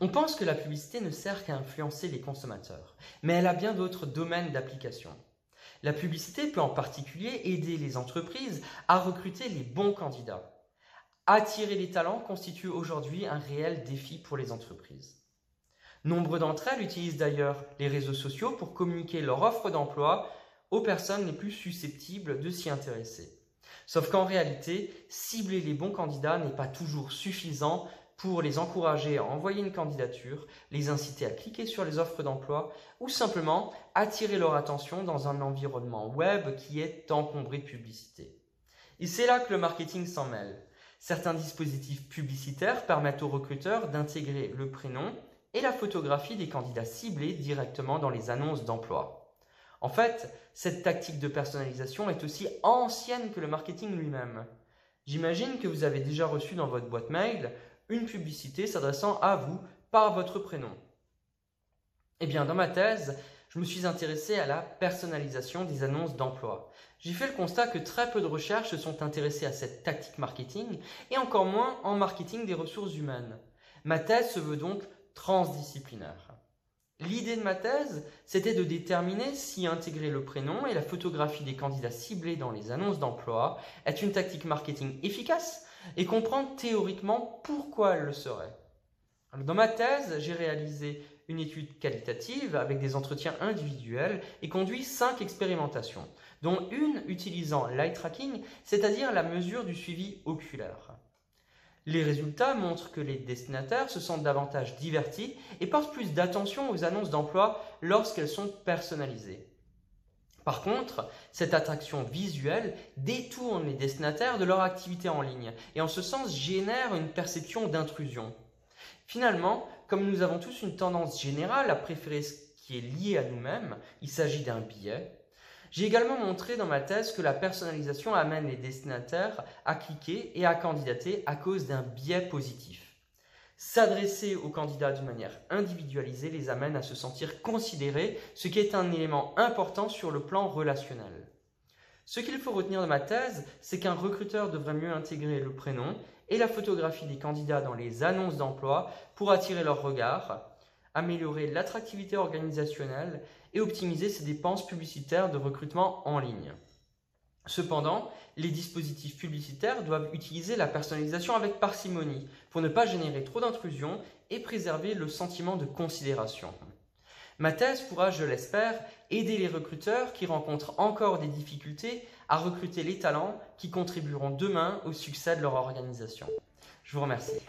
On pense que la publicité ne sert qu'à influencer les consommateurs, mais elle a bien d'autres domaines d'application. La publicité peut en particulier aider les entreprises à recruter les bons candidats. Attirer les talents constitue aujourd'hui un réel défi pour les entreprises. Nombre d'entre elles utilisent d'ailleurs les réseaux sociaux pour communiquer leur offre d'emploi aux personnes les plus susceptibles de s'y intéresser. Sauf qu'en réalité, cibler les bons candidats n'est pas toujours suffisant pour les encourager à envoyer une candidature, les inciter à cliquer sur les offres d'emploi ou simplement attirer leur attention dans un environnement web qui est encombré de publicité. Et c'est là que le marketing s'en mêle. Certains dispositifs publicitaires permettent aux recruteurs d'intégrer le prénom et la photographie des candidats ciblés directement dans les annonces d'emploi. En fait, cette tactique de personnalisation est aussi ancienne que le marketing lui-même. J'imagine que vous avez déjà reçu dans votre boîte mail une publicité s'adressant à vous par votre prénom. Eh bien, dans ma thèse, je me suis intéressé à la personnalisation des annonces d'emploi. J'ai fait le constat que très peu de recherches se sont intéressées à cette tactique marketing et encore moins en marketing des ressources humaines. Ma thèse se veut donc transdisciplinaire. L'idée de ma thèse, c'était de déterminer si intégrer le prénom et la photographie des candidats ciblés dans les annonces d'emploi est une tactique marketing efficace et comprendre théoriquement pourquoi elle le serait. Dans ma thèse, j'ai réalisé une étude qualitative avec des entretiens individuels et conduit cinq expérimentations, dont une utilisant l'eye tracking, c'est-à-dire la mesure du suivi oculaire. Les résultats montrent que les destinataires se sentent davantage divertis et portent plus d'attention aux annonces d'emploi lorsqu'elles sont personnalisées. Par contre, cette attraction visuelle détourne les destinataires de leur activité en ligne et en ce sens génère une perception d'intrusion. Finalement, comme nous avons tous une tendance générale à préférer ce qui est lié à nous-mêmes, il s'agit d'un biais, j'ai également montré dans ma thèse que la personnalisation amène les destinataires à cliquer et à candidater à cause d'un biais positif. S'adresser aux candidats d'une manière individualisée les amène à se sentir considérés, ce qui est un élément important sur le plan relationnel. Ce qu'il faut retenir de ma thèse, c'est qu'un recruteur devrait mieux intégrer le prénom et la photographie des candidats dans les annonces d'emploi pour attirer leur regard, améliorer l'attractivité organisationnelle et optimiser ses dépenses publicitaires de recrutement en ligne. Cependant, les dispositifs publicitaires doivent utiliser la personnalisation avec parcimonie pour ne pas générer trop d'intrusion et préserver le sentiment de considération. Ma thèse pourra, je l'espère, aider les recruteurs qui rencontrent encore des difficultés à recruter les talents qui contribueront demain au succès de leur organisation. Je vous remercie.